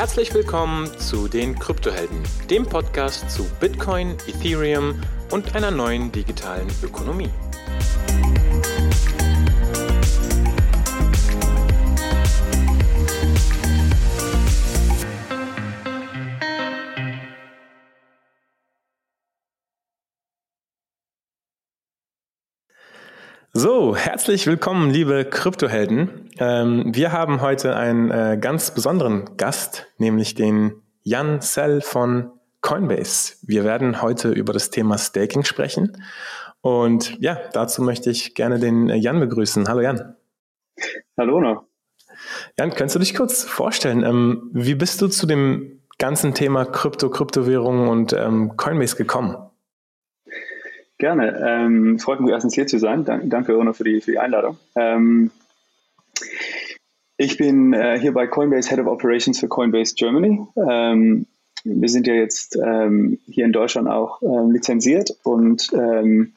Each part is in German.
Herzlich willkommen zu den Kryptohelden, dem Podcast zu Bitcoin, Ethereum und einer neuen digitalen Ökonomie. Herzlich willkommen, liebe Kryptohelden. Ähm, wir haben heute einen äh, ganz besonderen Gast, nämlich den Jan Sell von Coinbase. Wir werden heute über das Thema Staking sprechen. Und ja, dazu möchte ich gerne den äh, Jan begrüßen. Hallo Jan. Hallo noch. Jan, könntest du dich kurz vorstellen, ähm, wie bist du zu dem ganzen Thema Krypto, Kryptowährungen und ähm, Coinbase gekommen? Gerne. Ähm, freut mich erstens hier zu sein. Danke, Ono, für die, für die Einladung. Ähm, ich bin äh, hier bei Coinbase Head of Operations für Coinbase Germany. Ähm, wir sind ja jetzt ähm, hier in Deutschland auch ähm, lizenziert und ähm,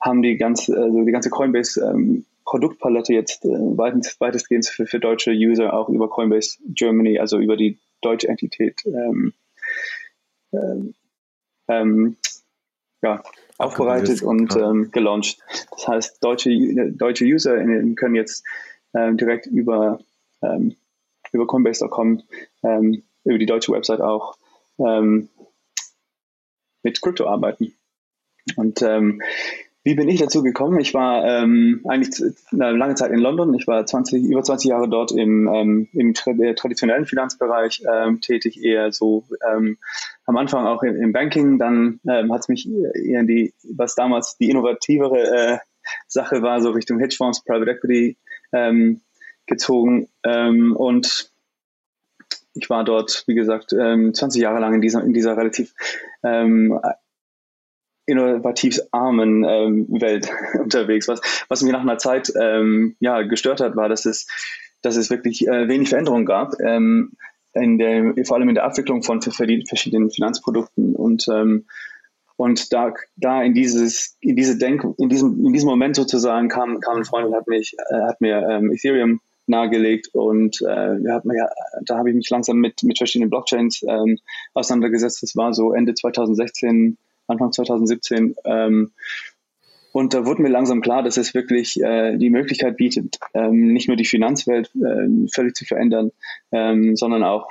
haben die ganze, also die ganze Coinbase Produktpalette jetzt äh, weitest, weitestgehend für, für deutsche User auch über Coinbase Germany, also über die deutsche Entität ähm, ähm, ja, aufbereitet und ähm, gelauncht. Das heißt, deutsche, deutsche User können jetzt ähm, direkt über, ähm, über Coinbase.com, ähm, über die deutsche Website auch ähm, mit Krypto arbeiten. Und ähm, wie bin ich dazu gekommen? Ich war ähm, eigentlich eine lange Zeit in London. Ich war 20, über 20 Jahre dort im, ähm, im tra äh, traditionellen Finanzbereich ähm, tätig, eher so ähm, am Anfang auch im, im Banking. Dann ähm, hat es mich eher in die, was damals die innovativere äh, Sache war, so Richtung Hedgefonds, Private Equity ähm, gezogen. Ähm, und ich war dort, wie gesagt, ähm, 20 Jahre lang in dieser, in dieser relativ ähm, innovativ armen ähm, Welt unterwegs. Was, was mich nach einer Zeit ähm, ja, gestört hat, war, dass es, dass es wirklich äh, wenig Veränderungen gab, ähm, in der, vor allem in der Abwicklung von verschiedenen Finanzprodukten. Und, ähm, und da, da in dieses, in diese Denk, in diesem, in diesem Moment sozusagen kam, kam ein Freund und hat mich, äh, hat mir ähm, Ethereum nahegelegt und äh, hat mir, da habe ich mich langsam mit, mit verschiedenen Blockchains ähm, auseinandergesetzt. Das war so Ende 2016, Anfang 2017. Ähm, und da wurde mir langsam klar, dass es wirklich äh, die Möglichkeit bietet, ähm, nicht nur die Finanzwelt äh, völlig zu verändern, ähm, sondern auch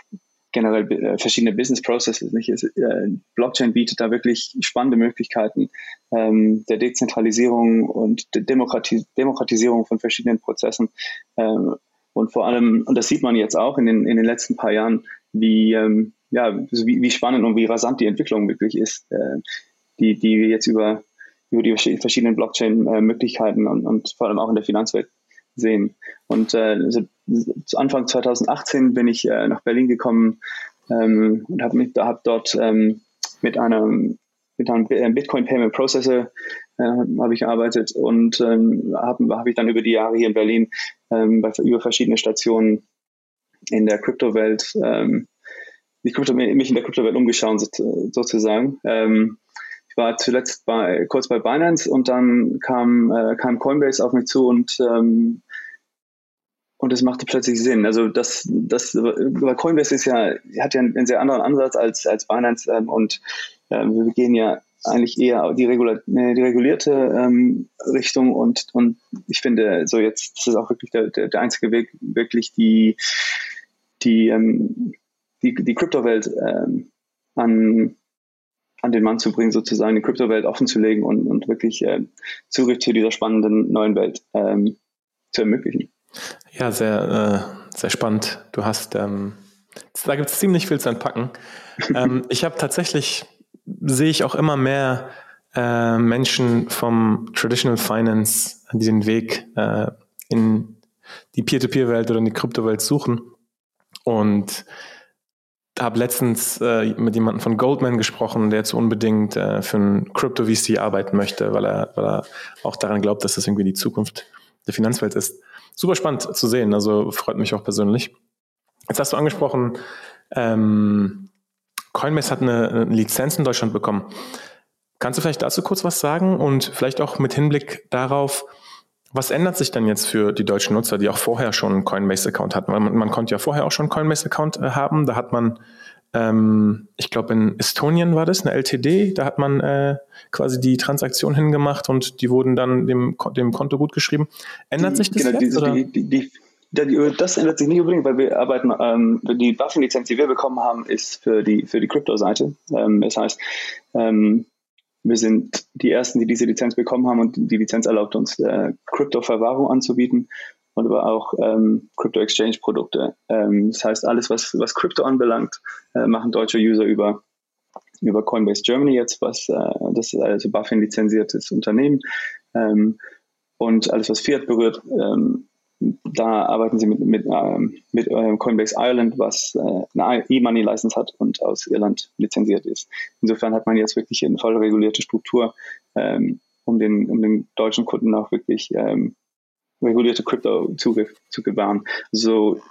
generell äh, verschiedene Business Processes. Nicht? Es, äh, Blockchain bietet da wirklich spannende Möglichkeiten ähm, der Dezentralisierung und der Demokratis Demokratisierung von verschiedenen Prozessen. Ähm, und vor allem, und das sieht man jetzt auch in den, in den letzten paar Jahren, wie, ähm, ja, wie, wie spannend und wie rasant die Entwicklung wirklich ist, äh, die, die wir jetzt über, über die verschiedenen Blockchain-Möglichkeiten und, und vor allem auch in der Finanzwelt sehen. Und äh, also, Anfang 2018 bin ich äh, nach Berlin gekommen ähm, und habe hab dort ähm, mit einem mit einem Bitcoin Payment Processor äh, habe ich gearbeitet und ähm, habe hab ich dann über die Jahre hier in Berlin ähm, bei, über verschiedene Stationen in der Kryptowelt ähm, die Krypto, mich in der Kryptowelt umgeschaut sozusagen. Ähm, ich war zuletzt bei, kurz bei Binance und dann kam, äh, kam Coinbase auf mich zu und ähm, und es machte plötzlich Sinn. Also das, das, weil Coinbase ist ja, hat ja einen, sehr anderen Ansatz als, als Binance ähm, und ähm, wir gehen ja eigentlich eher die, Regula die regulierte ähm, Richtung und, und ich finde, so jetzt, das ist auch wirklich der, der, der einzige Weg, wirklich die, die, ähm, die, die Kryptowelt ähm, an, an den Mann zu bringen, sozusagen die Kryptowelt offen zu legen und, und wirklich äh, Zugriff zu dieser spannenden neuen Welt ähm, zu ermöglichen. Ja, sehr, äh, sehr spannend. Du hast, ähm, da gibt es ziemlich viel zu entpacken. ähm, ich habe tatsächlich, sehe ich auch immer mehr äh, Menschen vom Traditional Finance, die den Weg äh, in die Peer-to-Peer-Welt oder in die Kryptowelt suchen. Und habe letztens äh, mit jemandem von Goldman gesprochen, der jetzt unbedingt äh, für ein Crypto VC arbeiten möchte, weil er, weil er auch daran glaubt, dass das irgendwie die Zukunft der Finanzwelt ist. Super spannend zu sehen, also freut mich auch persönlich. Jetzt hast du angesprochen, ähm, Coinbase hat eine, eine Lizenz in Deutschland bekommen. Kannst du vielleicht dazu kurz was sagen und vielleicht auch mit Hinblick darauf, was ändert sich denn jetzt für die deutschen Nutzer, die auch vorher schon einen Coinbase-Account hatten? Weil man, man, konnte ja vorher auch schon einen Coinbase-Account äh, haben. Da hat man, ähm, ich glaube in Estonien war das, eine LTD, da hat man äh, quasi die Transaktion hingemacht und die wurden dann dem, dem Konto gut geschrieben. Ändert die, sich das genau, jetzt? Die, die, das ändert sich nicht unbedingt, weil wir arbeiten, ähm, die Waffenlizenz, die wir bekommen haben, ist für die, für die Krypto-Seite. Ähm, das heißt, ähm, wir sind die Ersten, die diese Lizenz bekommen haben und die Lizenz erlaubt uns, äh, Krypto-Verwahrung anzubieten und aber auch ähm, Crypto-Exchange-Produkte. Ähm, das heißt, alles, was, was anbelangt, äh, machen deutsche User über, über Coinbase Germany jetzt, was äh, das ist also BaFin-lizenziertes Unternehmen. Ähm, und alles, was Fiat berührt, ähm, da arbeiten sie mit, mit, ähm, mit ähm, Coinbase Ireland, was äh, eine E-Money-License hat und aus Irland lizenziert ist. Insofern hat man jetzt wirklich eine voll regulierte Struktur, ähm, um, den, um den deutschen Kunden auch wirklich ähm, regulierte Krypto-Zugriff zu gewähren. So,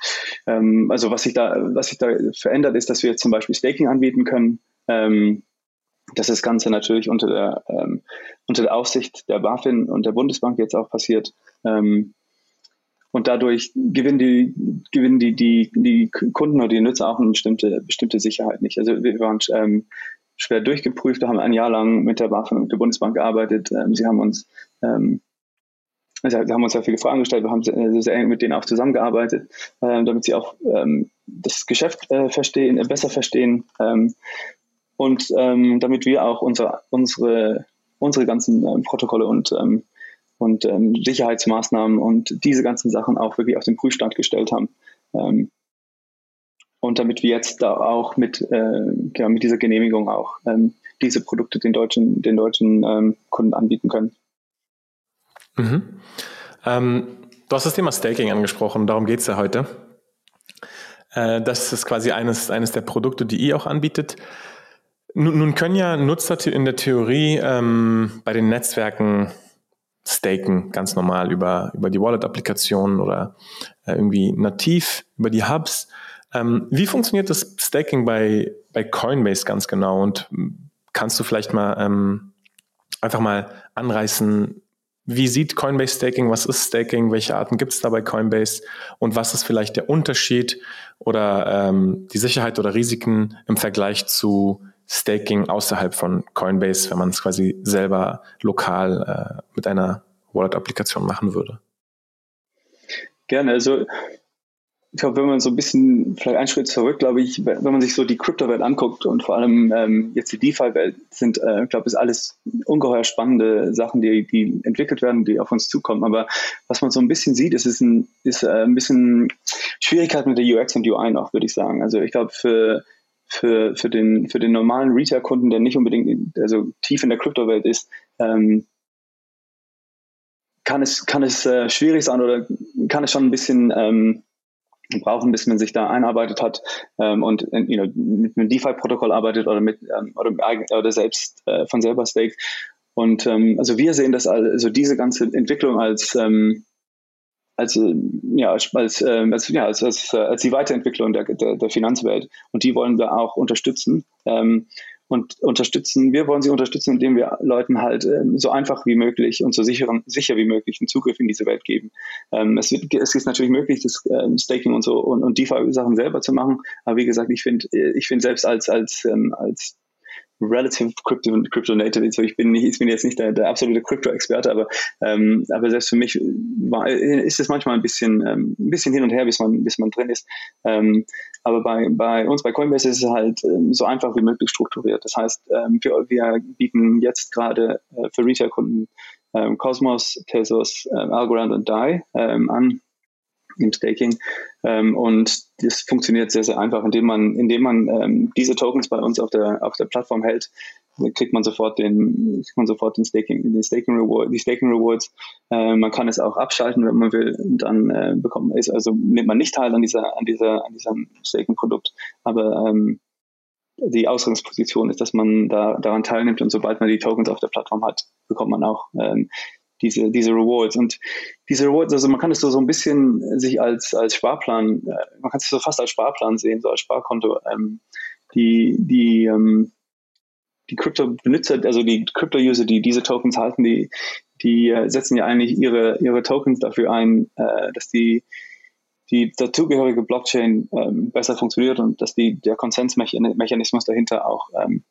ähm, also was sich da, was sich da verändert, ist, dass wir jetzt zum Beispiel Staking anbieten können. Ähm, dass das Ganze natürlich unter der, ähm, unter der Aufsicht der BaFin und der Bundesbank jetzt auch passiert. Ähm, und dadurch gewinnen die, gewinnen die, die, die Kunden oder die Nutzer auch eine bestimmte, bestimmte Sicherheit nicht. Also wir waren ähm, schwer durchgeprüft, haben ein Jahr lang mit der BaFin und der Bundesbank gearbeitet. Ähm, sie haben uns ähm, also haben uns sehr viele Fragen gestellt, wir haben sehr, sehr eng mit denen auch zusammengearbeitet, äh, damit sie auch ähm, das Geschäft äh, verstehen, äh, besser verstehen ähm, und ähm, damit wir auch unsere, unsere, unsere ganzen ähm, Protokolle und ähm, und ähm, Sicherheitsmaßnahmen und diese ganzen Sachen auch wirklich auf den Prüfstand gestellt haben. Ähm, und damit wir jetzt da auch mit, äh, ja, mit dieser Genehmigung auch ähm, diese Produkte den deutschen, den deutschen ähm, Kunden anbieten können. Mhm. Ähm, du hast das Thema Staking angesprochen, darum geht es ja heute. Äh, das ist quasi eines, eines der Produkte, die ihr auch anbietet. Nun, nun können ja Nutzer in der Theorie ähm, bei den Netzwerken staken, ganz normal über, über die Wallet-Applikationen oder äh, irgendwie nativ über die Hubs. Ähm, wie funktioniert das Staking bei, bei Coinbase ganz genau? Und kannst du vielleicht mal ähm, einfach mal anreißen, wie sieht Coinbase Staking? Was ist Staking? Welche Arten gibt es da bei Coinbase? Und was ist vielleicht der Unterschied oder ähm, die Sicherheit oder Risiken im Vergleich zu Staking außerhalb von Coinbase, wenn man es quasi selber lokal äh, mit einer Wallet-Applikation machen würde? Gerne. Also ich glaube, wenn man so ein bisschen, vielleicht einen Schritt zurück, glaube ich, wenn man sich so die Kryptowelt anguckt und vor allem ähm, jetzt die DeFi-Welt, sind, äh, ich glaube, ist alles ungeheuer spannende Sachen, die, die entwickelt werden, die auf uns zukommen. Aber was man so ein bisschen sieht, ist, ist, ein, ist äh, ein bisschen Schwierigkeit mit der UX und UI noch, würde ich sagen. Also ich glaube, für für, für, den, für den normalen Retail-Kunden, der nicht unbedingt also tief in der Kryptowelt ist, ähm, kann es, kann es äh, schwierig sein oder kann es schon ein bisschen ähm, brauchen, bis man sich da einarbeitet hat ähm, und you know, mit einem DeFi-Protokoll arbeitet oder mit ähm, oder, oder selbst äh, von selber staked. Und ähm, also wir sehen das also diese ganze Entwicklung als ähm, als, äh, ja, als, äh, als, ja, als, als, äh, als die Weiterentwicklung der, der, der Finanzwelt. Und die wollen wir auch unterstützen. Ähm, und unterstützen, wir wollen sie unterstützen, indem wir Leuten halt ähm, so einfach wie möglich und so sicheren, sicher wie möglich einen Zugriff in diese Welt geben. Ähm, es, wird, es ist natürlich möglich, das ähm, Staking und so und, und DeFi-Sachen selber zu machen. Aber wie gesagt, ich finde, ich finde selbst als, als, ähm, als relative Crypto, Crypto Native. Also ich bin nicht, ich bin jetzt nicht der, der absolute Crypto-Experte, aber, ähm, aber selbst für mich war, ist es manchmal ein bisschen, ähm, ein bisschen hin und her, bis man, bis man drin ist. Ähm, aber bei, bei uns bei Coinbase ist es halt ähm, so einfach wie möglich strukturiert. Das heißt, ähm, wir, wir bieten jetzt gerade äh, für Retail-Kunden ähm, Cosmos, Tezos, Algorand und DAI an im Staking. Ähm, und das funktioniert sehr, sehr einfach, indem man, indem man ähm, diese Tokens bei uns auf der, auf der Plattform hält, kriegt man sofort den, kriegt man sofort den Staking, den Staking Reward, die Staking Rewards. Äh, man kann es auch abschalten, wenn man will. Dann äh, bekommt ist, also nimmt man nicht teil an dieser, an dieser, an diesem Staking-Produkt. Aber ähm, die Ausgangsposition ist, dass man da daran teilnimmt und sobald man die Tokens auf der Plattform hat, bekommt man auch ähm, diese, diese Rewards. Und diese Rewards, also man kann es so, so ein bisschen sich als, als Sparplan, äh, man kann es so fast als Sparplan sehen, so als Sparkonto. Ähm, die, die, ähm, die Krypto-Benutzer, also die Krypto-User, die diese Tokens halten, die, die setzen ja eigentlich ihre, ihre Tokens dafür ein, äh, dass die, die dazugehörige Blockchain ähm, besser funktioniert und dass die, der Konsensmechanismus dahinter auch ähm,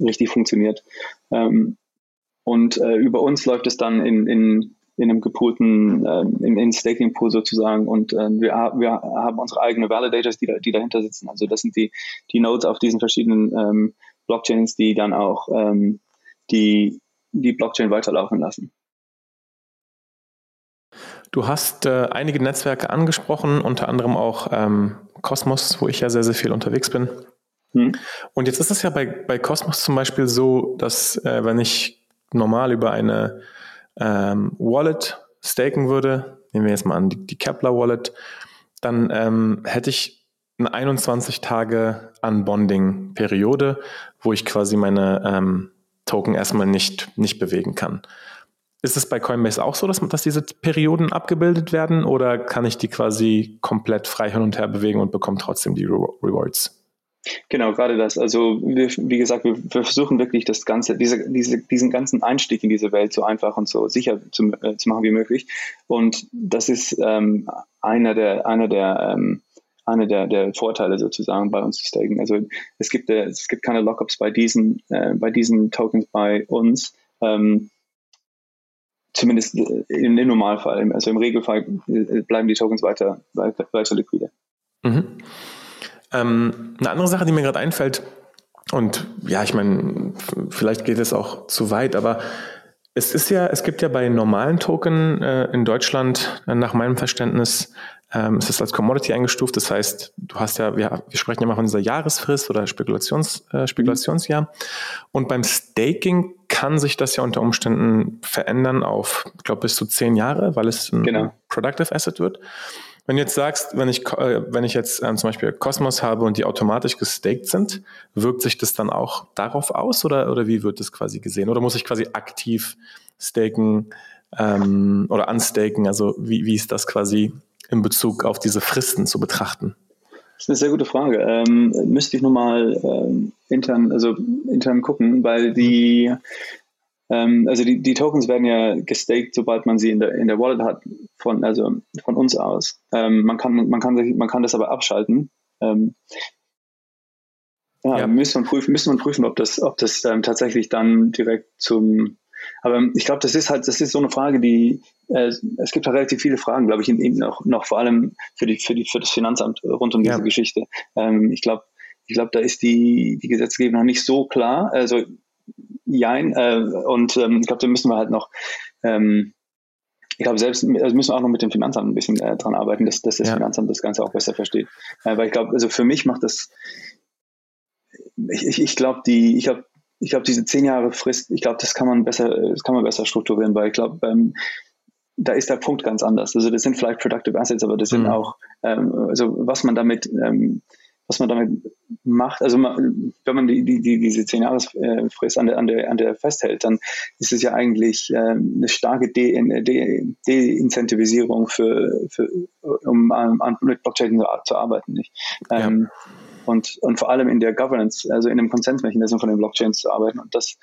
richtig funktioniert. Ähm, und äh, über uns läuft es dann in, in, in einem gepoolten, äh, in, in Staking Pool sozusagen und äh, wir, wir haben unsere eigenen Validators, die, die dahinter sitzen. Also das sind die, die Nodes auf diesen verschiedenen ähm, Blockchains, die dann auch ähm, die, die Blockchain weiterlaufen lassen. Du hast äh, einige Netzwerke angesprochen, unter anderem auch ähm, Cosmos, wo ich ja sehr, sehr viel unterwegs bin. Hm. Und jetzt ist es ja bei, bei Cosmos zum Beispiel so, dass äh, wenn ich normal über eine ähm, Wallet staken würde, nehmen wir jetzt mal an die, die Kepler Wallet, dann ähm, hätte ich eine 21 Tage Unbonding-Periode, wo ich quasi meine ähm, Token erstmal nicht, nicht bewegen kann. Ist es bei Coinbase auch so, dass, dass diese Perioden abgebildet werden oder kann ich die quasi komplett frei hin und her bewegen und bekomme trotzdem die Re Rewards? Genau, gerade das. Also wir, wie gesagt, wir, wir, versuchen wirklich das Ganze, diese, diese, diesen ganzen Einstieg in diese Welt so einfach und so sicher zu, äh, zu machen wie möglich. Und das ist ähm, einer der, einer der ähm, einer der, der Vorteile sozusagen bei uns zu staken. Also es gibt, äh, es gibt keine Lockups bei diesen, äh, bei diesen Tokens bei uns. Ähm, zumindest im, im, Normalfall. Also im Regelfall äh, bleiben die Tokens weiter, weiter, weiter liquide. Mhm. Ähm, eine andere Sache, die mir gerade einfällt, und ja, ich meine, vielleicht geht es auch zu weit, aber es ist ja, es gibt ja bei normalen Token äh, in Deutschland äh, nach meinem Verständnis ähm, es ist als Commodity eingestuft. Das heißt, du hast ja, wir, wir sprechen ja mal von dieser Jahresfrist oder Spekulations, äh, Spekulationsjahr. Und beim Staking kann sich das ja unter Umständen verändern auf, ich glaube, bis zu zehn Jahre, weil es ein genau. Productive Asset wird. Wenn du jetzt sagst, wenn ich, äh, wenn ich jetzt ähm, zum Beispiel Cosmos habe und die automatisch gestaked sind, wirkt sich das dann auch darauf aus oder, oder wie wird das quasi gesehen? Oder muss ich quasi aktiv staken ähm, oder unstaken? Also wie, wie ist das quasi in Bezug auf diese Fristen zu betrachten? Das ist eine sehr gute Frage. Ähm, müsste ich nochmal ähm, intern, also intern gucken, weil die, ähm, also die, die Tokens werden ja gestaked, sobald man sie in der, in der Wallet hat, von, also von uns aus. Ähm, man, kann, man, kann, man kann das aber abschalten. Ähm, ja, ja. Müsste, man prüfen, müsste man prüfen, ob das, ob das ähm, tatsächlich dann direkt zum aber ich glaube, das ist halt, das ist so eine Frage, die äh, es gibt halt relativ viele Fragen, glaube ich, in, in noch, noch vor allem für die, für die, für das Finanzamt rund um diese ja. Geschichte. Ähm, ich glaube, ich glaube, da ist die, die Gesetzgebung noch nicht so klar. Also jein, äh, und ähm, ich glaube, da müssen wir halt noch ähm, ich glaube, selbst also müssen wir auch noch mit dem Finanzamt ein bisschen äh, dran arbeiten, dass, dass das ja. Finanzamt das Ganze auch besser versteht. Äh, weil ich glaube, also für mich macht das, ich, ich, ich glaube, die, ich glaube, ich glaube, diese zehn Jahre Frist, ich glaube, das kann man besser, das kann man besser strukturieren, weil ich glaube, ähm, da ist der Punkt ganz anders. Also das sind vielleicht Productive Assets, aber das sind mhm. auch, ähm, also was man damit, ähm, was man damit macht, also man, wenn man die, die, die, diese zehn Jahre Frist an der, an der, an der festhält, dann ist es ja eigentlich ähm, eine starke De-Incentivisierung De für, für, um an, mit Blockchain zu arbeiten. Nicht? Ja. Ähm, und, und vor allem in der Governance, also in dem Konsensmechanismus von den Blockchains zu arbeiten. Und das,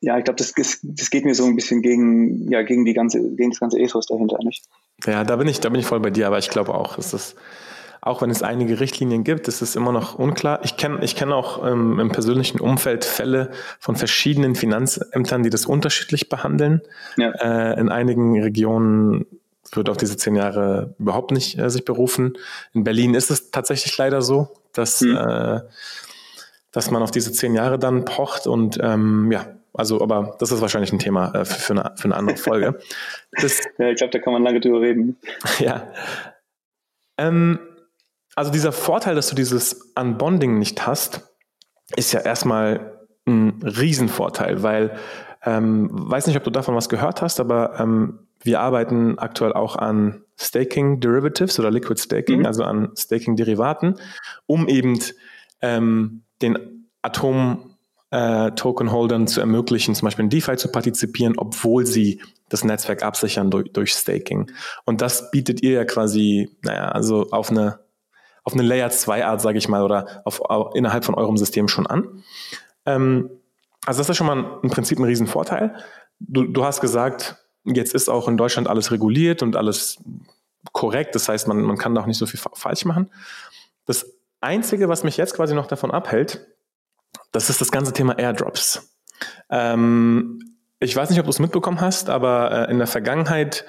ja, ich glaube, das, das geht mir so ein bisschen gegen, ja, gegen die ganze, gegen das ganze Ethos dahinter, nicht? Ja, da bin ich, da bin ich voll bei dir, aber ich glaube auch, es ist, auch wenn es einige Richtlinien gibt, ist es immer noch unklar. Ich kenne ich kenn auch ähm, im persönlichen Umfeld Fälle von verschiedenen Finanzämtern, die das unterschiedlich behandeln. Ja. Äh, in einigen Regionen wird auf diese zehn Jahre überhaupt nicht äh, sich berufen. In Berlin ist es tatsächlich leider so, dass, mhm. äh, dass man auf diese zehn Jahre dann pocht und ähm, ja, also, aber das ist wahrscheinlich ein Thema äh, für, für, eine, für eine andere Folge. Das, ja, ich glaube, da kann man lange drüber reden. Ja. Ähm, also dieser Vorteil, dass du dieses Unbonding nicht hast, ist ja erstmal ein Riesenvorteil, weil ähm, weiß nicht, ob du davon was gehört hast, aber ähm, wir arbeiten aktuell auch an Staking Derivatives oder Liquid Staking, mhm. also an Staking-Derivaten, um eben ähm, den Atom äh, Token-Holdern zu ermöglichen, zum Beispiel in DeFi zu partizipieren, obwohl sie das Netzwerk absichern durch, durch Staking. Und das bietet ihr ja quasi, naja, also auf eine, auf eine Layer 2 Art, sage ich mal, oder auf, auf, innerhalb von eurem System schon an. Ähm, also das ist schon mal im Prinzip ein Riesenvorteil. du, du hast gesagt, jetzt ist auch in Deutschland alles reguliert und alles korrekt. Das heißt, man, man kann da auch nicht so viel falsch machen. Das Einzige, was mich jetzt quasi noch davon abhält, das ist das ganze Thema Airdrops. Ähm, ich weiß nicht, ob du es mitbekommen hast, aber äh, in der Vergangenheit,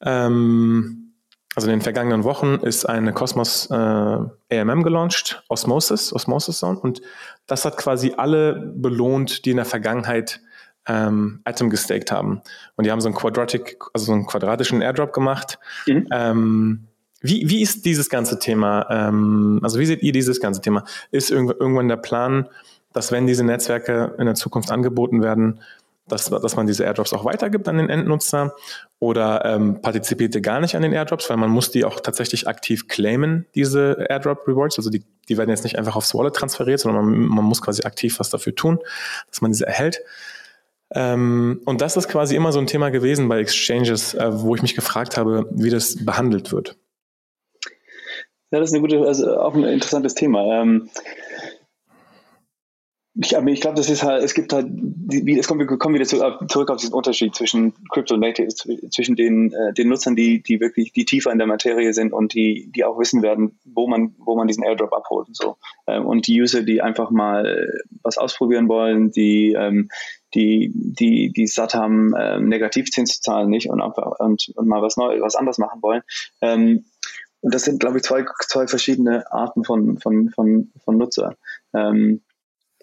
ähm, also in den vergangenen Wochen, ist eine Cosmos äh, AMM gelauncht, Osmosis, Osmosis Zone, und das hat quasi alle belohnt, die in der Vergangenheit ähm, Atom gestaked haben. Und die haben so einen Quadratic, also so einen quadratischen Airdrop gemacht. Mhm. Ähm, wie, wie ist dieses ganze Thema? Ähm, also wie seht ihr dieses ganze Thema? Ist irgendwann der Plan, dass wenn diese Netzwerke in der Zukunft angeboten werden, dass, dass man diese Airdrops auch weitergibt an den Endnutzer oder ähm, partizipiert ihr gar nicht an den Airdrops, weil man muss die auch tatsächlich aktiv claimen, diese Airdrop Rewards. Also die, die werden jetzt nicht einfach aufs Wallet transferiert, sondern man, man muss quasi aktiv was dafür tun, dass man diese erhält. Ähm, und das ist quasi immer so ein Thema gewesen bei Exchanges, äh, wo ich mich gefragt habe, wie das behandelt wird. Ja, das ist eine gute, also auch ein interessantes Thema. Ähm, ich, ich glaube, das ist halt, es gibt halt, wie, es kommt, wir kommen wieder zurück auf diesen Unterschied zwischen Crypto Natives, zwischen den, äh, den Nutzern, die, die wirklich, die tiefer in der Materie sind und die, die auch wissen werden, wo man, wo man diesen Airdrop abholt und so. Ähm, und die User, die einfach mal was ausprobieren wollen, die, ähm, die, die, die satt haben, äh, Negativzins zu zahlen nicht und, einfach, und, und mal was Neues, was anderes machen wollen. Ähm, und das sind, glaube ich, zwei, zwei verschiedene Arten von, von, von, von Nutzer. Ähm,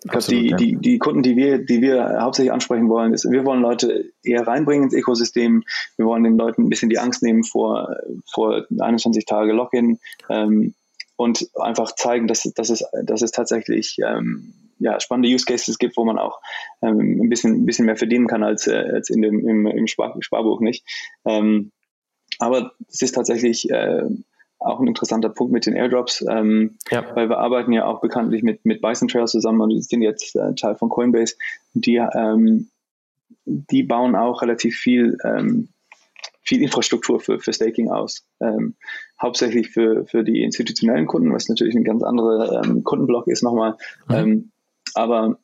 ich glaube, die, ja. die, die Kunden, die wir, die wir hauptsächlich ansprechen wollen, ist, wir wollen Leute eher reinbringen ins Ökosystem. Wir wollen den Leuten ein bisschen die Angst nehmen vor, vor 21 Tage Login ähm, und einfach zeigen, dass, dass, es, dass es tatsächlich ähm, ja, spannende Use Cases gibt, wo man auch ähm, ein, bisschen, ein bisschen mehr verdienen kann als, äh, als in dem, im, im Spar Sparbuch nicht. Ähm, aber es ist tatsächlich äh, auch ein interessanter Punkt mit den Airdrops, ähm, ja. weil wir arbeiten ja auch bekanntlich mit, mit Bison Trail zusammen und sind jetzt äh, Teil von Coinbase. Die, ähm, die bauen auch relativ viel, ähm, viel Infrastruktur für, für Staking aus. Ähm, hauptsächlich für, für die institutionellen Kunden, was natürlich ein ganz anderer ähm, Kundenblock ist nochmal. Mhm. Ähm, aber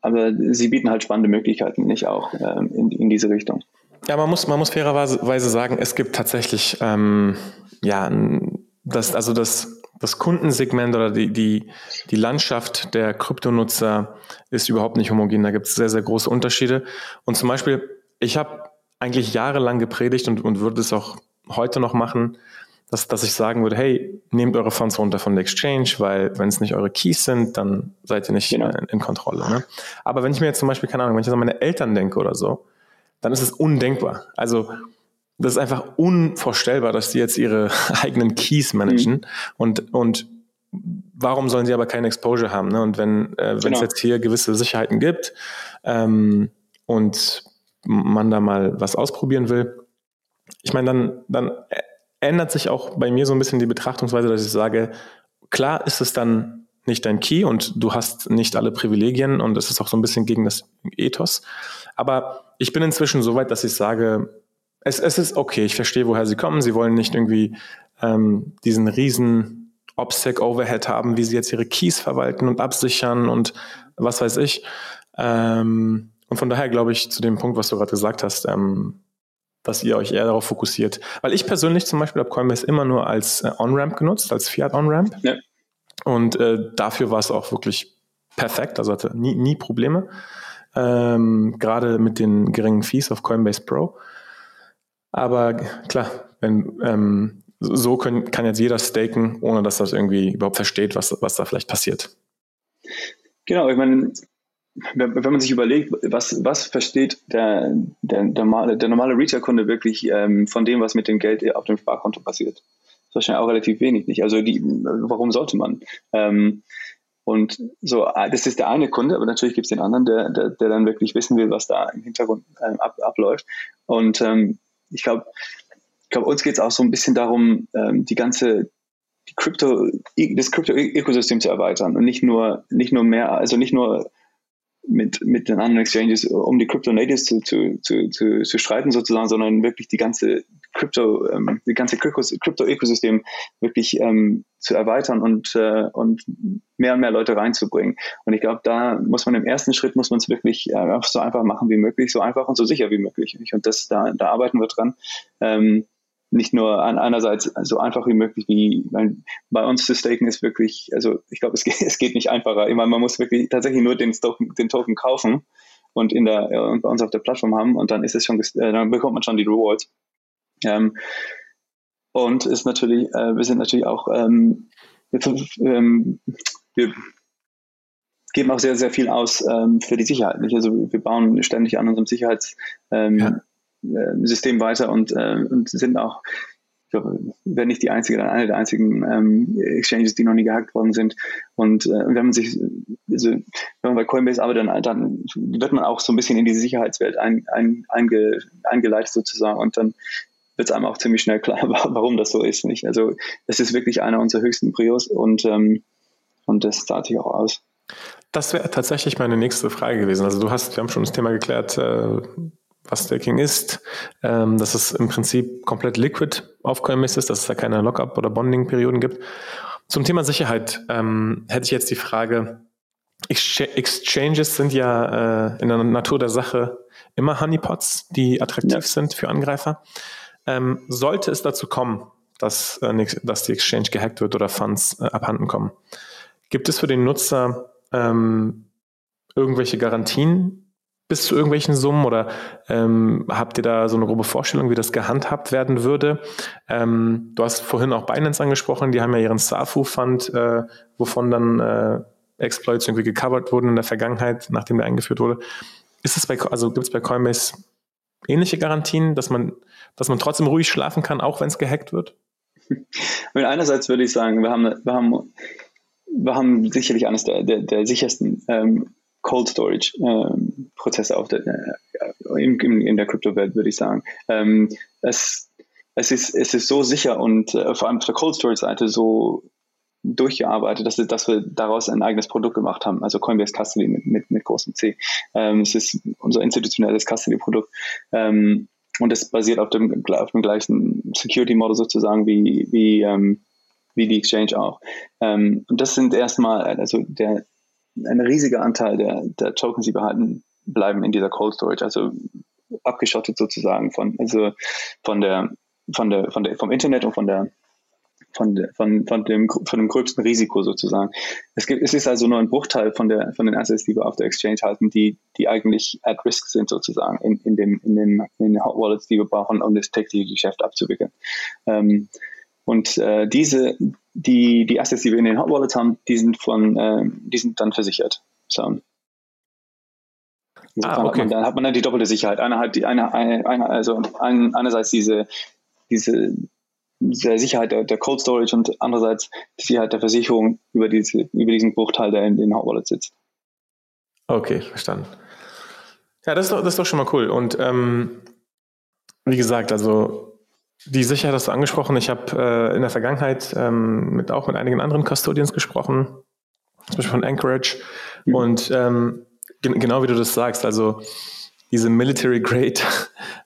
aber sie bieten halt spannende Möglichkeiten, nicht auch in, in diese Richtung. Ja, man muss, man muss fairerweise sagen, es gibt tatsächlich, ähm, ja, das, also das, das Kundensegment oder die, die, die Landschaft der Kryptonutzer ist überhaupt nicht homogen. Da gibt es sehr, sehr große Unterschiede. Und zum Beispiel, ich habe eigentlich jahrelang gepredigt und, und würde es auch heute noch machen, dass, dass ich sagen würde, hey, nehmt eure Fonds runter von der Exchange, weil wenn es nicht eure Keys sind, dann seid ihr nicht genau. in, in, Kontrolle. Ne? Aber wenn ich mir jetzt zum Beispiel, keine Ahnung, wenn ich jetzt an meine Eltern denke oder so, dann ist es undenkbar. Also das ist einfach unvorstellbar, dass die jetzt ihre eigenen Keys managen mhm. und, und warum sollen sie aber keine Exposure haben? Ne? Und wenn äh, wenn genau. es jetzt hier gewisse Sicherheiten gibt ähm, und man da mal was ausprobieren will, ich meine, dann, dann ändert sich auch bei mir so ein bisschen die Betrachtungsweise, dass ich sage, klar ist es dann nicht dein Key und du hast nicht alle Privilegien und es ist auch so ein bisschen gegen das Ethos. Aber ich bin inzwischen so weit, dass ich sage, es, es ist okay, ich verstehe, woher sie kommen. Sie wollen nicht irgendwie ähm, diesen riesen OPSEC-Overhead haben, wie sie jetzt ihre Keys verwalten und absichern und was weiß ich. Ähm, und von daher glaube ich zu dem Punkt, was du gerade gesagt hast, ähm, dass ihr euch eher darauf fokussiert. Weil ich persönlich zum Beispiel habe Coinbase immer nur als äh, On-Ramp genutzt, als Fiat-On-Ramp. Ja. Und äh, dafür war es auch wirklich perfekt, also hatte nie, nie Probleme ähm, gerade mit den geringen Fees auf Coinbase Pro. Aber klar, wenn, ähm, so können, kann jetzt jeder staken, ohne dass das irgendwie überhaupt versteht, was, was da vielleicht passiert. Genau, ich meine, wenn, man sich überlegt, was, was versteht der, der, der normale, der normale Retail-Kunde wirklich ähm, von dem, was mit dem Geld auf dem Sparkonto passiert? Das ist wahrscheinlich auch relativ wenig nicht. Also die, warum sollte man? Ähm, und so, ah, das ist der eine Kunde, aber natürlich gibt es den anderen, der, der, der, dann wirklich wissen will, was da im Hintergrund ähm, ab, abläuft. Und ähm, ich glaube, ich glaube, uns geht es auch so ein bisschen darum, ähm, die ganze die Crypto, das Krypto-Ökosystem zu erweitern und nicht nur, nicht nur mehr, also nicht nur mit, mit den anderen Exchanges um die Crypto Natives zu, zu, zu, zu, zu streiten sozusagen, sondern wirklich die ganze Crypto, ähm, die ganze Crypto-Ökosystem wirklich ähm, zu erweitern und, äh, und mehr und mehr Leute reinzubringen. Und ich glaube, da muss man im ersten Schritt muss man es wirklich äh, so einfach machen wie möglich, so einfach und so sicher wie möglich. Und das, da, da arbeiten wir dran. Ähm, nicht nur an einerseits so einfach wie möglich, wie weil bei uns zu staken ist wirklich, also ich glaube, es geht, es geht nicht einfacher. Ich meine, man muss wirklich tatsächlich nur den Token, den Token kaufen und in der und bei uns auf der Plattform haben und dann ist es schon, äh, dann bekommt man schon die Rewards. Ähm, und ist natürlich, äh, wir sind natürlich auch, ähm, wir, ähm, wir geben auch sehr, sehr viel aus ähm, für die Sicherheit. Nicht? Also wir bauen ständig an unserem Sicherheitssystem ähm, ja. Äh, weiter und, äh, und sind auch ich glaube, wenn nicht die einzige, dann eine der einzigen ähm, Exchanges, die noch nie gehackt worden sind. Und äh, wenn man sich, also, wenn man bei Coinbase arbeitet, dann, dann wird man auch so ein bisschen in die Sicherheitswelt ein, ein, einge, eingeleitet sozusagen und dann wird es einem auch ziemlich schnell klar, warum das so ist. Nicht? Also es ist wirklich einer unserer höchsten Prios und, ähm, und das zahlt sich auch aus. Das wäre tatsächlich meine nächste Frage gewesen. Also du hast, wir haben schon das Thema geklärt, äh, was Staking ist, ähm, dass es im Prinzip komplett liquid auf Coinbase ist, dass es da keine Lockup- oder Bonding-Perioden gibt. Zum Thema Sicherheit ähm, hätte ich jetzt die Frage, Exchanges sind ja äh, in der Natur der Sache immer Honeypots, die attraktiv ja. sind für Angreifer. Ähm, sollte es dazu kommen, dass, äh, dass die Exchange gehackt wird oder Funds äh, abhanden kommen, gibt es für den Nutzer ähm, irgendwelche Garantien, bis zu irgendwelchen Summen oder ähm, habt ihr da so eine grobe Vorstellung, wie das gehandhabt werden würde? Ähm, du hast vorhin auch Binance angesprochen, die haben ja ihren SAFU-Fund, äh, wovon dann äh, Exploits irgendwie gecovert wurden in der Vergangenheit, nachdem der eingeführt wurde. Ist es bei, also gibt es bei Coinbase ähnliche Garantien, dass man, dass man trotzdem ruhig schlafen kann, auch wenn es gehackt wird? einerseits würde ich sagen, wir haben, wir haben, wir haben sicherlich eines der, der, der sichersten ähm, Cold Storage ähm, Prozesse auf der, äh, in, in, der Kryptowelt, würde ich sagen. Ähm, es, es, ist, es ist so sicher und äh, vor allem auf der Cold Storage Seite so durchgearbeitet, dass, dass wir daraus ein eigenes Produkt gemacht haben, also Coinbase Custody mit, mit, mit großem C. Ähm, es ist unser institutionelles Custody-Produkt. Ähm, und es basiert auf dem, auf dem gleichen Security-Model sozusagen wie, wie, ähm, wie die Exchange auch. Ähm, und das sind erstmal, also der, ein riesiger Anteil der, der Tokens, die behalten bleiben in dieser Cold Storage, also abgeschottet sozusagen von, also von der, von der, von der, vom Internet und von der, von, der, von, von, dem, von dem gröbsten Risiko sozusagen. Es, gibt, es ist also nur ein Bruchteil von, der, von den Assets, die wir auf der Exchange halten, die, die eigentlich at risk sind sozusagen in, in, dem, in, den, in den Hot Wallets, die wir brauchen, um das tägliche Geschäft abzuwickeln. Ähm, und äh, diese, die, die Assets, die wir in den Hot Wallets haben, die sind von, äh, die sind dann versichert. So. Ah, okay. hat dann hat man dann die doppelte Sicherheit. Eine hat die, eine, eine, eine also ein, einerseits diese, diese, diese Sicherheit der, der Cold Storage und andererseits die Sicherheit der Versicherung über, diese, über diesen Bruchteil, der in den Hot Wallets sitzt. Okay, verstanden. Ja, das ist doch, das ist doch schon mal cool. Und ähm, wie gesagt, also die Sicherheit hast du angesprochen. Ich habe äh, in der Vergangenheit ähm, mit, auch mit einigen anderen Custodians gesprochen, zum Beispiel von Anchorage. Mhm. Und ähm, gen genau wie du das sagst, also diese Military Grade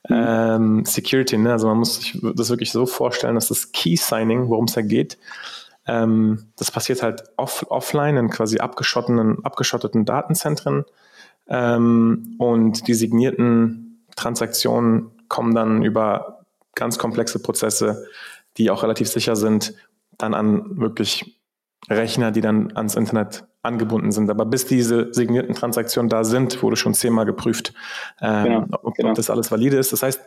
mhm. ähm, Security, ne? also man muss sich das wirklich so vorstellen, dass das Key Signing, worum es da geht, ähm, das passiert halt off offline in quasi abgeschotteten, abgeschotteten Datenzentren ähm, und die signierten Transaktionen kommen dann über ganz komplexe Prozesse, die auch relativ sicher sind, dann an wirklich Rechner, die dann ans Internet angebunden sind. Aber bis diese signierten Transaktionen da sind, wurde schon zehnmal geprüft, ähm, genau, ob, genau. ob, das alles valide ist. Das heißt,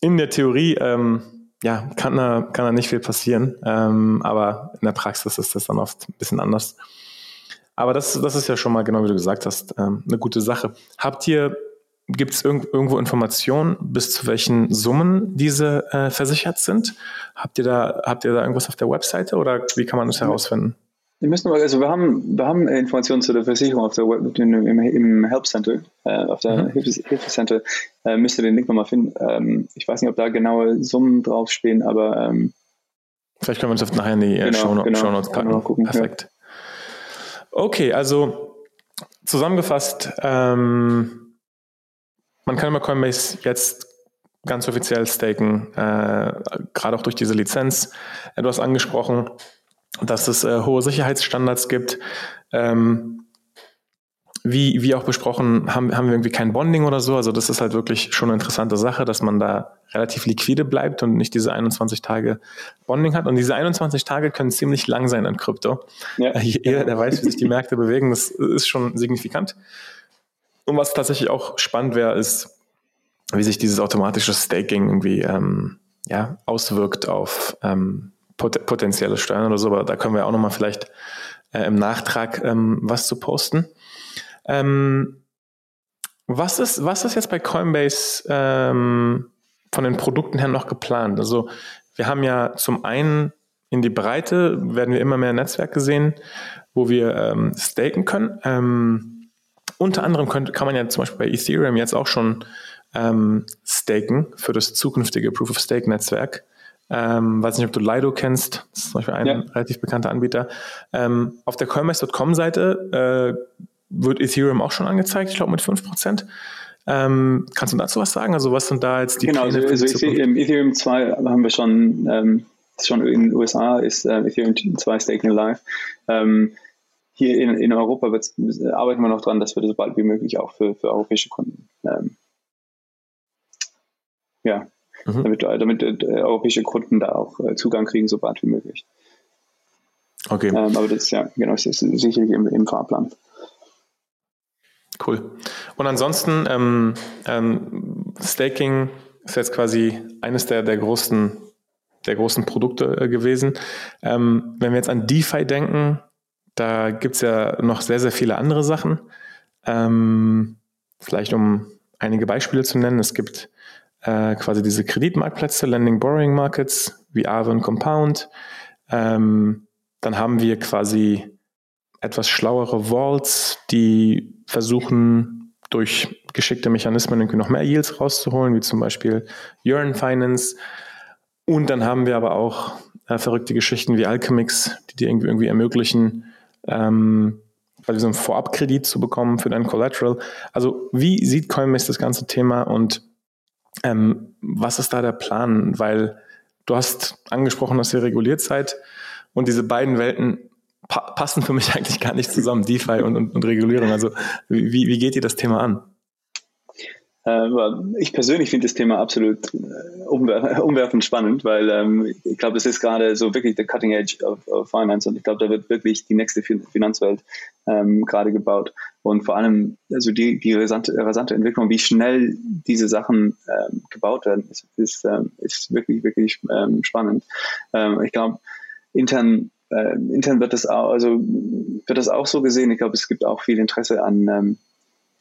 in der Theorie ähm, ja, kann, da, kann da nicht viel passieren, ähm, aber in der Praxis ist das dann oft ein bisschen anders. Aber das, das ist ja schon mal genau wie du gesagt hast, ähm, eine gute Sache. Habt ihr Gibt es irg irgendwo Informationen, bis zu welchen Summen diese äh, versichert sind? Habt ihr, da, habt ihr da irgendwas auf der Webseite oder wie kann man das herausfinden? Wir müssen mal, also wir haben, wir haben Informationen zu der Versicherung auf der Web, im, im Help Center, äh, auf der mhm. Hilfecenter. Äh, müsst ihr den Link nochmal finden. Ähm, ich weiß nicht, ob da genaue Summen draufstehen, aber ähm, vielleicht können wir uns nachher in die äh, genau, Show, genau, Show Notes packen. Gucken, Perfekt. Ja. Okay, also zusammengefasst, ähm, man kann über Coinbase jetzt ganz offiziell staken, äh, gerade auch durch diese Lizenz. Äh, du hast angesprochen, dass es äh, hohe Sicherheitsstandards gibt. Ähm, wie, wie auch besprochen, haben, haben wir irgendwie kein Bonding oder so. Also das ist halt wirklich schon eine interessante Sache, dass man da relativ liquide bleibt und nicht diese 21 Tage Bonding hat. Und diese 21 Tage können ziemlich lang sein an Krypto. Ja. Jeder, der weiß, wie sich die Märkte bewegen, das ist schon signifikant. Und was tatsächlich auch spannend wäre, ist, wie sich dieses automatische Staking irgendwie ähm, ja, auswirkt auf ähm, pot potenzielle Steuern oder so. Aber da können wir auch nochmal vielleicht äh, im Nachtrag ähm, was zu posten. Ähm, was, ist, was ist jetzt bei Coinbase ähm, von den Produkten her noch geplant? Also wir haben ja zum einen in die Breite werden wir immer mehr Netzwerke sehen, wo wir ähm, staken können. Unter anderem könnt, kann man ja zum Beispiel bei Ethereum jetzt auch schon ähm, staken für das zukünftige Proof of Stake Netzwerk. Ähm, weiß nicht, ob du Lido kennst. Das ist zum Beispiel ein ja. relativ bekannter Anbieter. Ähm, auf der Coinbase.com Seite äh, wird Ethereum auch schon angezeigt, ich glaube mit 5%. Ähm, kannst du dazu was sagen? Also was sind da jetzt die Genau, Pläne also, also Ethereum 2 haben wir schon, ähm, schon in den USA ist äh, Ethereum 2 Staking Live. Ähm, hier in, in Europa arbeiten wir noch dran, dass wir das so bald wie möglich auch für, für europäische Kunden ähm, ja, mhm. damit, damit äh, europäische Kunden da auch äh, Zugang kriegen, so bald wie möglich. Okay. Ähm, aber das ja, genau, das ist sicherlich im, im Fahrplan. Cool. Und ansonsten, ähm, ähm, Staking ist jetzt quasi eines der, der großen der großen Produkte äh, gewesen. Ähm, wenn wir jetzt an DeFi denken, da gibt es ja noch sehr, sehr viele andere Sachen. Ähm, vielleicht um einige Beispiele zu nennen. Es gibt äh, quasi diese Kreditmarktplätze, Lending Borrowing Markets, wie Aave und Compound. Ähm, dann haben wir quasi etwas schlauere Vaults, die versuchen, durch geschickte Mechanismen irgendwie noch mehr Yields rauszuholen, wie zum Beispiel Urine Finance. Und dann haben wir aber auch äh, verrückte Geschichten wie Alchemix, die dir irgendwie, irgendwie ermöglichen, ähm, quasi so einen Vorabkredit zu bekommen für dein Collateral. Also wie sieht Coinbase das ganze Thema und ähm, was ist da der Plan? Weil du hast angesprochen, dass ihr reguliert seid und diese beiden Welten pa passen für mich eigentlich gar nicht zusammen, DeFi und, und, und Regulierung. Also wie, wie geht ihr das Thema an? Äh, ich persönlich finde das Thema absolut äh, umwerfend spannend, weil ähm, ich glaube, es ist gerade so wirklich der Cutting Edge of, Finance und ich glaube, da wird wirklich die nächste Finanzwelt ähm, gerade gebaut. Und vor allem also die, die rasante, rasante Entwicklung, wie schnell diese Sachen ähm, gebaut werden, ist, ist, ähm, ist wirklich, wirklich ähm, spannend. Ähm, ich glaube, intern intern wird das auch, also wird das auch so gesehen. Ich glaube, es gibt auch viel Interesse an, ähm,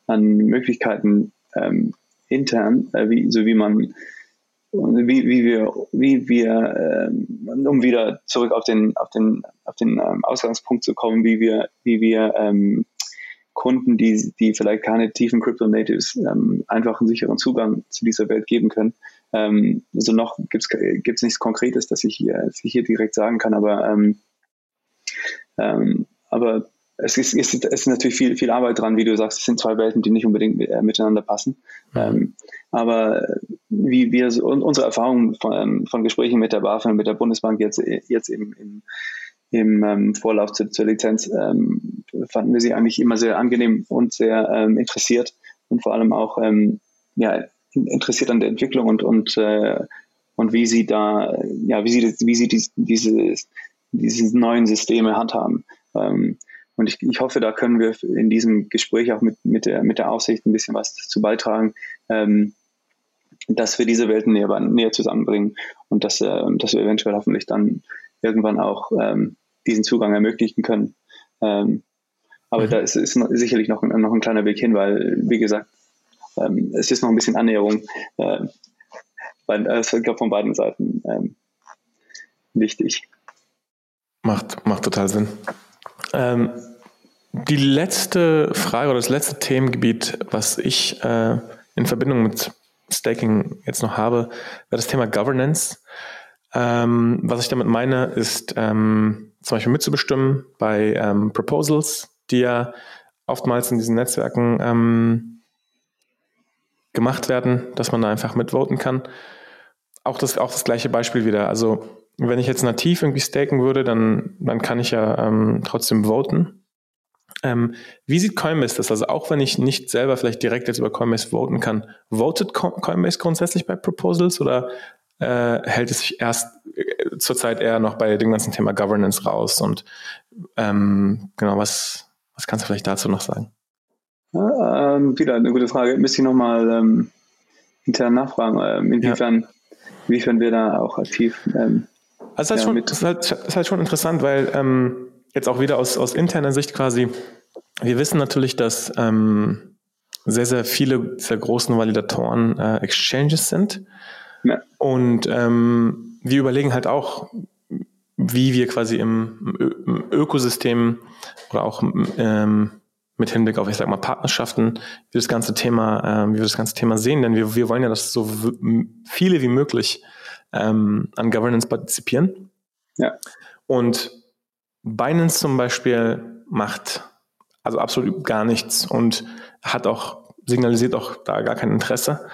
an Möglichkeiten ähm, intern, äh, wie, so wie man wie, wie wir, wie wir, ähm, um wieder zurück auf den, auf den, auf den ähm, Ausgangspunkt zu kommen, wie wir, wie wir ähm, Kunden, die, die vielleicht keine tiefen Crypto Natives ähm, einfach einen sicheren Zugang zu dieser Welt geben können. Ähm, also noch gibt es nichts Konkretes, das ich hier, hier direkt sagen kann, aber ähm, ähm, aber es ist, es ist natürlich viel, viel Arbeit dran, wie du sagst, es sind zwei Welten, die nicht unbedingt äh, miteinander passen. Mhm. Ähm, aber wie wir unsere Erfahrungen von, ähm, von Gesprächen mit der BaFin und mit der Bundesbank jetzt, jetzt im, im, im ähm, Vorlauf zu, zur Lizenz ähm, fanden wir sie eigentlich immer sehr angenehm und sehr ähm, interessiert und vor allem auch ähm, ja, interessiert an der Entwicklung und, und, äh, und wie sie da, ja, wie sie, wie sie dies, dieses diese neuen Systeme handhaben. Ähm, und ich, ich hoffe, da können wir in diesem Gespräch auch mit, mit, der, mit der Aufsicht ein bisschen was zu beitragen, ähm, dass wir diese Welten näher, näher zusammenbringen und dass, äh, dass wir eventuell hoffentlich dann irgendwann auch ähm, diesen Zugang ermöglichen können. Ähm, aber mhm. da ist, ist sicherlich noch, noch ein kleiner Weg hin, weil, wie gesagt, ähm, es ist noch ein bisschen Annäherung, äh, weil, äh, ich glaube, von beiden Seiten ähm, wichtig. Macht, macht total Sinn. Ähm, die letzte Frage oder das letzte Themengebiet, was ich äh, in Verbindung mit Staking jetzt noch habe, wäre das Thema Governance. Ähm, was ich damit meine, ist ähm, zum Beispiel mitzubestimmen bei ähm, Proposals, die ja oftmals in diesen Netzwerken ähm, gemacht werden, dass man da einfach mitvoten kann. Auch das, auch das gleiche Beispiel wieder. Also wenn ich jetzt nativ irgendwie staken würde, dann, dann kann ich ja ähm, trotzdem voten. Ähm, wie sieht Coinbase das? Also auch wenn ich nicht selber vielleicht direkt jetzt über Coinbase voten kann, votet Coinbase grundsätzlich bei Proposals oder äh, hält es sich erst äh, zurzeit eher noch bei dem ganzen Thema Governance raus? Und ähm, genau, was, was kannst du vielleicht dazu noch sagen? Ja, ähm, wieder eine gute Frage. Müsste ich nochmal ähm, intern nachfragen, ähm, inwiefern, ja. inwiefern wir da auch aktiv. Ähm, also das ist, ja, schon, das ist, halt, das ist halt schon interessant, weil ähm, jetzt auch wieder aus, aus interner Sicht quasi, wir wissen natürlich, dass ähm, sehr, sehr viele sehr großen Validatoren äh, Exchanges sind. Ja. Und ähm, wir überlegen halt auch, wie wir quasi im, im Ökosystem oder auch ähm, mit Hinblick auf, ich sag mal, Partnerschaften, wie das ganze Thema, äh, wie wir das ganze Thema sehen, denn wir, wir wollen ja, dass so viele wie möglich ähm, an Governance partizipieren. Ja. Und Binance zum Beispiel macht also absolut gar nichts und hat auch, signalisiert auch da gar kein Interesse.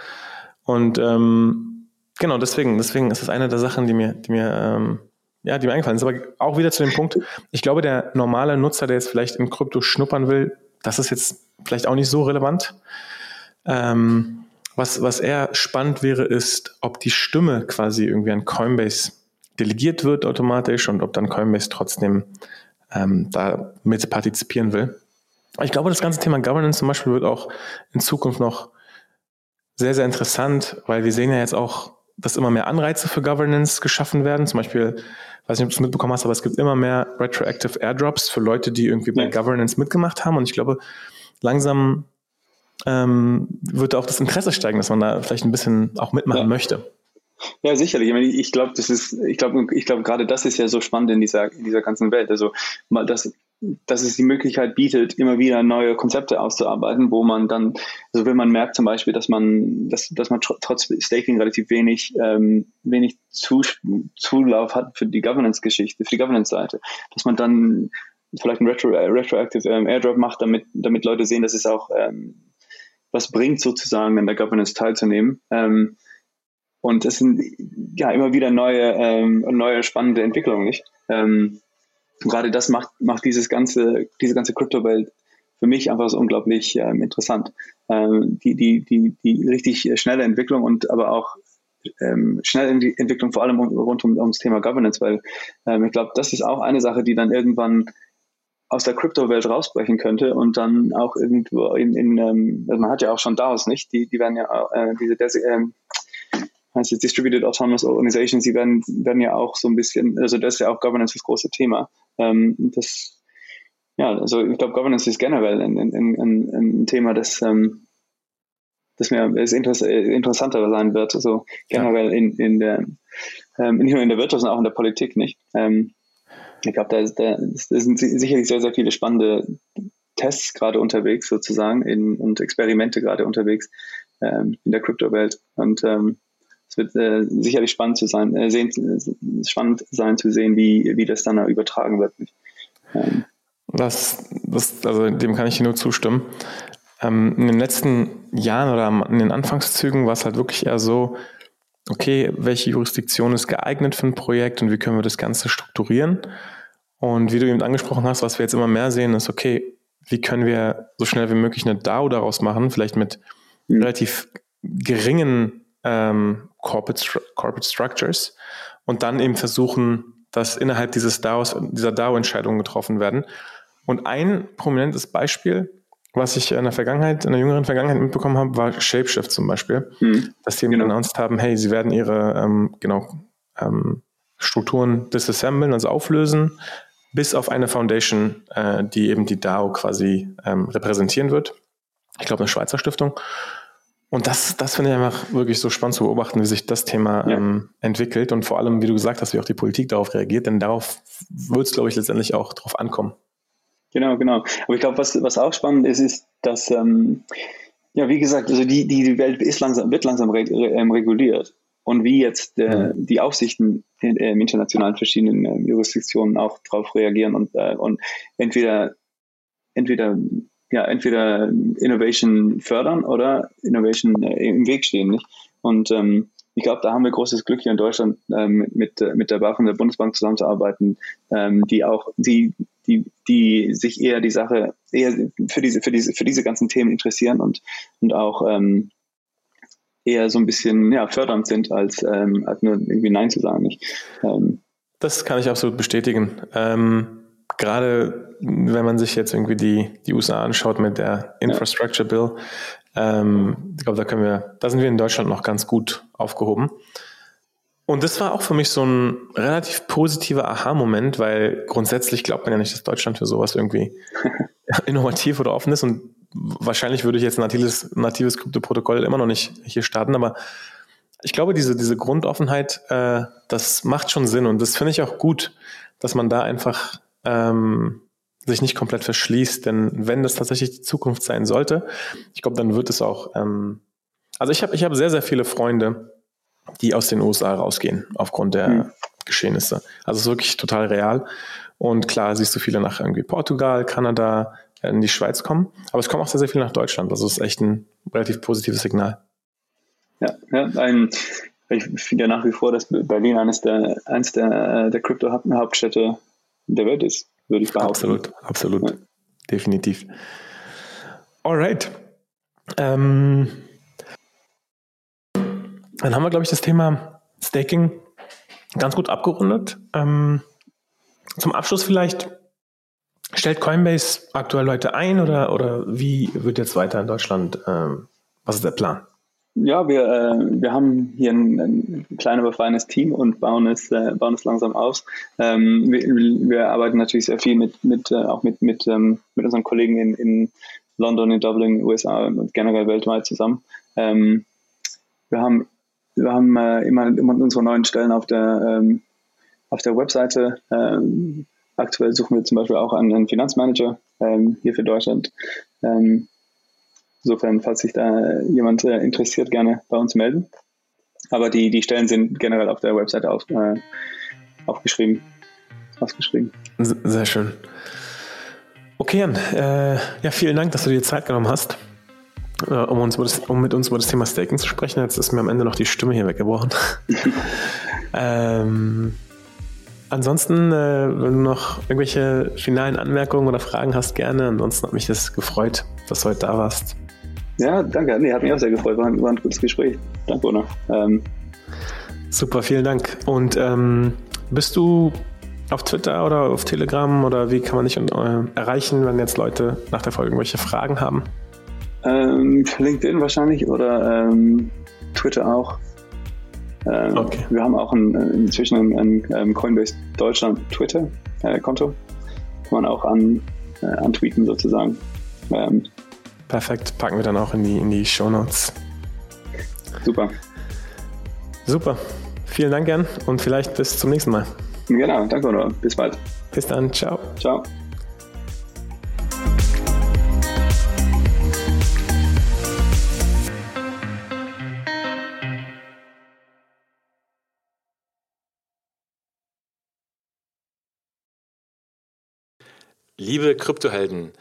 Und ähm, genau, deswegen, deswegen ist das eine der Sachen, die mir, die mir, ähm, ja, die mir eingefallen ist. Aber auch wieder zu dem Punkt, ich glaube, der normale Nutzer, der jetzt vielleicht in Krypto schnuppern will, das ist jetzt vielleicht auch nicht so relevant. Ähm, was, was eher spannend wäre, ist, ob die Stimme quasi irgendwie an Coinbase delegiert wird automatisch und ob dann Coinbase trotzdem ähm, da mit partizipieren will. Ich glaube, das ganze Thema Governance zum Beispiel wird auch in Zukunft noch sehr, sehr interessant, weil wir sehen ja jetzt auch, dass immer mehr Anreize für Governance geschaffen werden. Zum Beispiel, weiß nicht, ob du es mitbekommen hast, aber es gibt immer mehr Retroactive Airdrops für Leute, die irgendwie bei ja. Governance mitgemacht haben. Und ich glaube, langsam ähm, wird auch das Interesse steigen, dass man da vielleicht ein bisschen auch mitmachen ja. möchte. Ja, sicherlich. Ich, meine, ich glaube, das ist, ich glaube, ich glaube, gerade das ist ja so spannend in dieser, in dieser ganzen Welt. Also mal das, dass es die Möglichkeit bietet, immer wieder neue Konzepte auszuarbeiten, wo man dann, also wenn man merkt zum Beispiel, dass man, dass, dass man tr trotz Staking relativ wenig, ähm, wenig Zulauf hat für die Governance-Geschichte, für die Governance-Seite, dass man dann vielleicht ein Retro, äh, Retroactive ähm, Airdrop macht, damit, damit Leute sehen, dass es auch ähm, was bringt, sozusagen an der Governance teilzunehmen. Ähm, und es sind ja immer wieder neue, ähm, neue spannende Entwicklungen, nicht? Ähm, gerade das macht, macht dieses ganze, diese ganze Kryptowelt für mich einfach so unglaublich ähm, interessant. Ähm, die, die, die, die richtig schnelle Entwicklung und aber auch ähm, schnelle Entwicklung vor allem rund um, ums Thema Governance, weil ähm, ich glaube, das ist auch eine Sache, die dann irgendwann aus der Kryptowelt rausbrechen könnte und dann auch irgendwo in, in ähm, also man hat ja auch schon DAOs, nicht? Die, die werden ja äh, diese ähm, heißt jetzt Distributed Autonomous Organizations, die werden, werden ja auch so ein bisschen, also das ist ja auch Governance das große Thema. Ähm, das, ja, also ich glaube, Governance ist generell ein, ein, ein, ein Thema, das, ähm, das mir das interessanter sein wird, also generell in, in der, ähm, nicht nur in der Wirtschaft, sondern auch in der Politik, nicht? Ähm, ich glaube, da, da, sind sicherlich sehr, sehr viele spannende Tests gerade unterwegs sozusagen in, und Experimente gerade unterwegs ähm, in der Kryptowelt. Und ähm, es wird äh, sicherlich spannend zu sein, äh, sehen, spannend sein zu sehen, wie, wie das dann übertragen wird. Ähm. Das, das, also dem kann ich nur zustimmen. Ähm, in den letzten Jahren oder in den Anfangszügen war es halt wirklich eher so, okay, welche Jurisdiktion ist geeignet für ein Projekt und wie können wir das Ganze strukturieren? Und wie du eben angesprochen hast, was wir jetzt immer mehr sehen, ist, okay, wie können wir so schnell wie möglich eine DAO daraus machen, vielleicht mit mhm. relativ geringen ähm, Corporate, Corporate Structures und dann eben versuchen, dass innerhalb dieses DAOs, dieser DAO-Entscheidungen getroffen werden. Und ein prominentes Beispiel, was ich in der Vergangenheit, in der jüngeren Vergangenheit mitbekommen habe, war Shapeshift zum Beispiel, mhm. dass die eben genau. announced haben, hey, sie werden ihre ähm, genau ähm, Strukturen disassemblen, also auflösen, bis auf eine Foundation, äh, die eben die DAO quasi ähm, repräsentieren wird. Ich glaube, eine Schweizer Stiftung. Und das, das finde ich einfach wirklich so spannend zu beobachten, wie sich das Thema ja. ähm, entwickelt und vor allem, wie du gesagt hast, wie auch die Politik darauf reagiert, denn darauf wird es, glaube ich, letztendlich auch drauf ankommen. Genau, genau. Aber ich glaube, was, was auch spannend ist, ist, dass, ähm, ja, wie gesagt, also die, die Welt ist langsam, wird langsam re ähm, reguliert. Und wie jetzt äh, die Aufsichten in, äh, im internationalen verschiedenen äh, Jurisdiktionen auch darauf reagieren und, äh, und entweder, entweder ja, entweder Innovation fördern oder Innovation äh, im Weg stehen. Nicht? Und ähm, ich glaube, da haben wir großes Glück hier in Deutschland ähm, mit, mit der BaFin, der Bundesbank zusammenzuarbeiten, ähm, die auch, die, die, die sich eher die Sache, eher für diese, für diese, für diese ganzen Themen interessieren und, und auch ähm, eher so ein bisschen ja, fördernd sind, als, ähm, als nur irgendwie Nein zu sagen. Nicht? Ähm, das kann ich absolut bestätigen. Ähm, gerade wenn man sich jetzt irgendwie die, die USA anschaut mit der Infrastructure Bill, ähm, ich glaube, da können wir, da sind wir in Deutschland noch ganz gut aufgehoben. Und das war auch für mich so ein relativ positiver Aha-Moment, weil grundsätzlich glaubt man ja nicht, dass Deutschland für sowas irgendwie innovativ oder offen ist. Und wahrscheinlich würde ich jetzt ein natives, natives Krypto-Protokoll immer noch nicht hier starten, aber ich glaube, diese, diese Grundoffenheit, äh, das macht schon Sinn und das finde ich auch gut, dass man da einfach ähm, sich nicht komplett verschließt, denn wenn das tatsächlich die Zukunft sein sollte, ich glaube, dann wird es auch. Ähm, also ich habe ich hab sehr, sehr viele Freunde, die aus den USA rausgehen aufgrund der mhm. Geschehnisse. Also es ist wirklich total real. Und klar siehst du viele nach irgendwie Portugal, Kanada, in die Schweiz kommen, aber es kommen auch sehr, sehr viele nach Deutschland. Also es ist echt ein relativ positives Signal. Ja, ja ein, ich finde ja nach wie vor, dass Berlin eines der, eines der, der Krypto-Hauptstädte der Welt ist würde ich behaupten. Absolut, absolut. Ja. Definitiv. Alright. Ähm, dann haben wir, glaube ich, das Thema Staking ganz gut abgerundet. Ähm, zum Abschluss vielleicht, stellt Coinbase aktuell Leute ein oder, oder wie wird jetzt weiter in Deutschland, ähm, was ist der Plan? Ja, wir, äh, wir haben hier ein, ein kleines, aber feines Team und bauen es, äh, bauen es langsam aus. Ähm, wir, wir, arbeiten natürlich sehr viel mit, mit äh, auch mit, mit, ähm, mit unseren Kollegen in, in London, in Dublin, USA und generell weltweit zusammen. Ähm, wir haben, wir haben äh, immer, immer unsere neuen Stellen auf der, ähm, auf der Webseite. Ähm, aktuell suchen wir zum Beispiel auch einen, einen Finanzmanager ähm, hier für Deutschland. Insofern, falls sich da jemand äh, interessiert, gerne bei uns melden. Aber die, die Stellen sind generell auf der Webseite auf, äh, aufgeschrieben. Ausgeschrieben. Sehr schön. Okay, Jan, äh, ja, vielen Dank, dass du dir Zeit genommen hast, äh, um, uns das, um mit uns über das Thema Staking zu sprechen. Jetzt ist mir am Ende noch die Stimme hier weggebrochen. ähm, ansonsten, äh, wenn du noch irgendwelche finalen Anmerkungen oder Fragen hast, gerne. Ansonsten hat mich das gefreut, dass du heute da warst. Ja, danke. Nee, hat mich auch sehr gefreut. War ein, war ein gutes Gespräch. Danke, Ona. Ähm. Super, vielen Dank. Und ähm, bist du auf Twitter oder auf Telegram oder wie kann man dich äh, erreichen, wenn jetzt Leute nach der Folge irgendwelche Fragen haben? Ähm, LinkedIn wahrscheinlich oder ähm, Twitter auch. Ähm, okay. Wir haben auch ein, inzwischen ein, ein, ein Coinbase Deutschland Twitter-Konto. Äh, kann man auch an, äh, antweeten sozusagen. Perfekt, packen wir dann auch in die, in die Show Notes. Super. Super. Vielen Dank, Jan, und vielleicht bis zum nächsten Mal. Genau, danke, Bruno. Bis bald. Bis dann. Ciao. Ciao. Liebe Kryptohelden,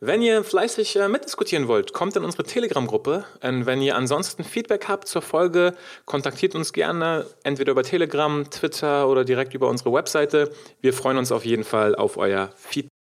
wenn ihr fleißig äh, mitdiskutieren wollt, kommt in unsere Telegram-Gruppe. Wenn ihr ansonsten Feedback habt zur Folge, kontaktiert uns gerne entweder über Telegram, Twitter oder direkt über unsere Webseite. Wir freuen uns auf jeden Fall auf euer Feedback.